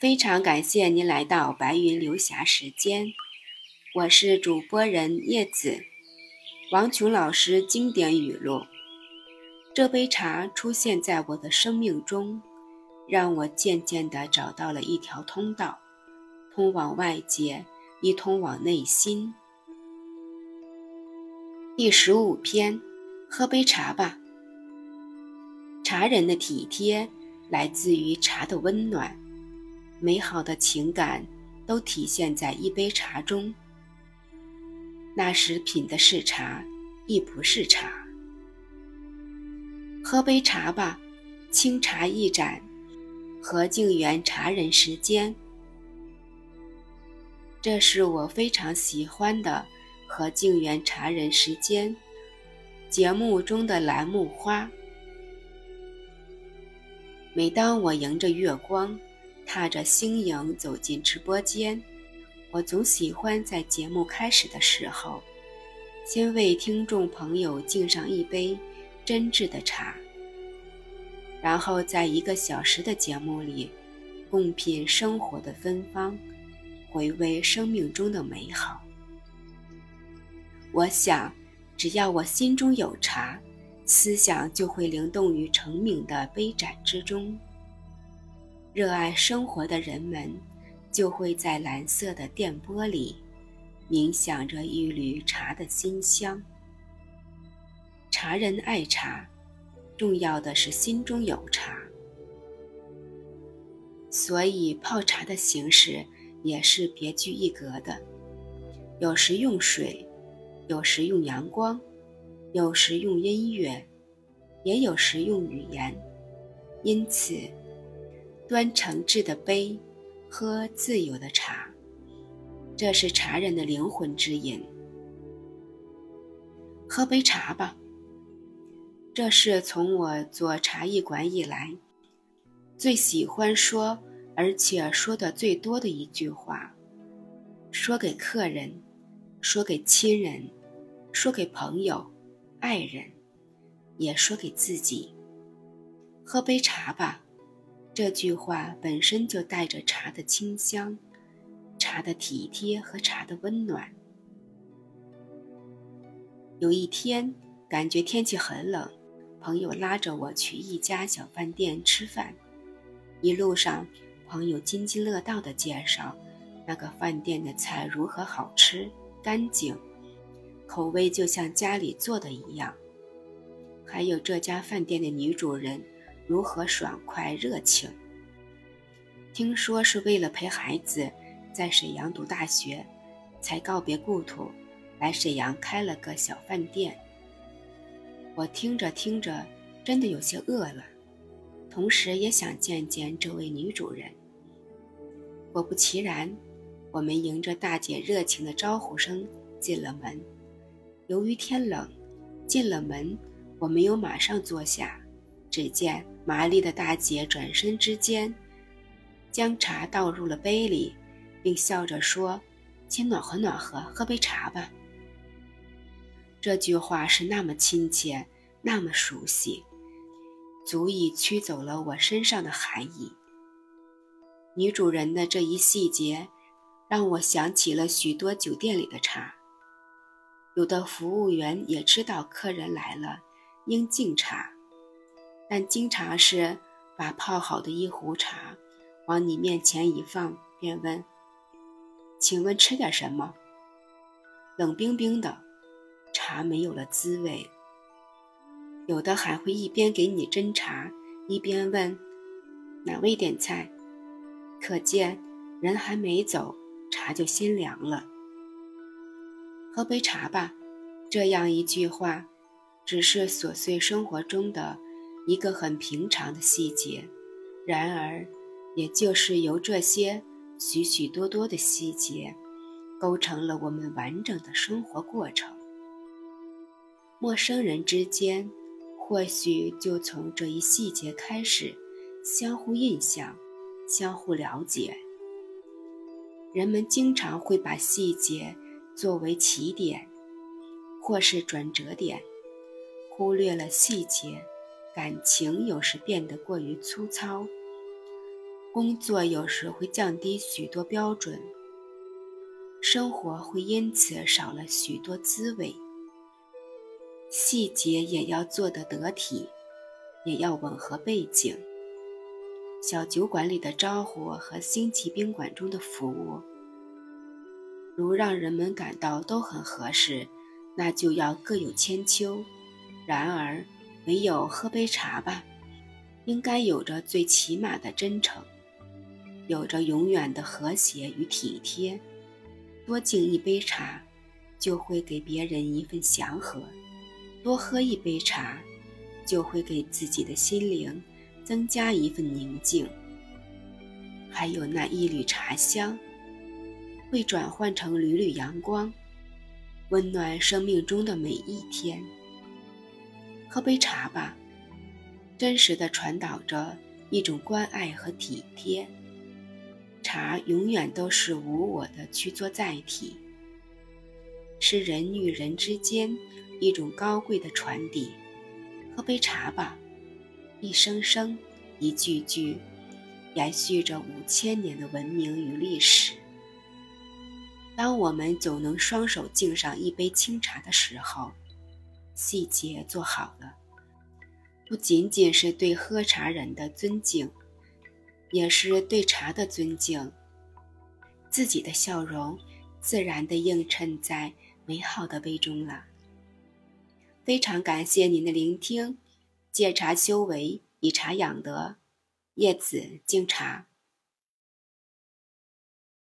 非常感谢您来到白云流霞时间，我是主播人叶子。王琼老师经典语录：这杯茶出现在我的生命中，让我渐渐地找到了一条通道，通往外界，亦通往内心。第十五篇，喝杯茶吧。茶人的体贴来自于茶的温暖。美好的情感都体现在一杯茶中。那时品的是茶，亦不是茶。喝杯茶吧，清茶一盏，何静园茶人时间。这是我非常喜欢的何静园茶人时间节目中的栏目花。每当我迎着月光。踏着星影走进直播间，我总喜欢在节目开始的时候，先为听众朋友敬上一杯真挚的茶，然后在一个小时的节目里，共品生活的芬芳，回味生命中的美好。我想，只要我心中有茶，思想就会灵动于成名的杯盏之中。热爱生活的人们，就会在蓝色的电波里，冥想着一缕茶的馨香。茶人爱茶，重要的是心中有茶。所以泡茶的形式也是别具一格的，有时用水，有时用阳光，有时用音乐，也有时用语言。因此。端诚挚的杯，喝自由的茶，这是茶人的灵魂之饮。喝杯茶吧，这是从我做茶艺馆以来最喜欢说，而且说的最多的一句话。说给客人，说给亲人，说给朋友、爱人，也说给自己。喝杯茶吧。这句话本身就带着茶的清香、茶的体贴和茶的温暖。有一天，感觉天气很冷，朋友拉着我去一家小饭店吃饭。一路上，朋友津津乐道地介绍那个饭店的菜如何好吃、干净，口味就像家里做的一样。还有这家饭店的女主人。如何爽快热情？听说是为了陪孩子在沈阳读大学，才告别故土，来沈阳开了个小饭店。我听着听着，真的有些饿了，同时也想见见这位女主人。果不其然，我们迎着大姐热情的招呼声进了门。由于天冷，进了门，我没有马上坐下。只见麻利的大姐转身之间，将茶倒入了杯里，并笑着说：“先暖和暖和，喝杯茶吧。”这句话是那么亲切，那么熟悉，足以驱走了我身上的寒意。女主人的这一细节，让我想起了许多酒店里的茶。有的服务员也知道客人来了，应敬茶。但经常是把泡好的一壶茶往你面前一放，便问：“请问吃点什么？”冷冰冰的茶没有了滋味。有的还会一边给你斟茶，一边问：“哪位点菜？”可见人还没走，茶就先凉了。喝杯茶吧，这样一句话，只是琐碎生活中的。一个很平常的细节，然而，也就是由这些许许多多的细节，构成了我们完整的生活过程。陌生人之间，或许就从这一细节开始，相互印象，相互了解。人们经常会把细节作为起点，或是转折点，忽略了细节。感情有时变得过于粗糙，工作有时会降低许多标准，生活会因此少了许多滋味。细节也要做得得体，也要吻合背景。小酒馆里的招呼和星级宾馆中的服务，如让人们感到都很合适，那就要各有千秋。然而，唯有喝杯茶吧，应该有着最起码的真诚。有着永远的和谐与体贴，多敬一杯茶，就会给别人一份祥和；多喝一杯茶，就会给自己的心灵增加一份宁静。还有那一缕茶香，会转换成缕缕阳光，温暖生命中的每一天。喝杯茶吧，真实的传导着一种关爱和体贴。茶永远都是无我的去做载体，是人与人之间一种高贵的传递。喝杯茶吧，一声声，一句句，延续着五千年的文明与历史。当我们总能双手敬上一杯清茶的时候，细节做好了，不仅仅是对喝茶人的尊敬。也是对茶的尊敬，自己的笑容自然地映衬在美好的杯中了。非常感谢您的聆听，借茶修为，以茶养德，叶子敬茶。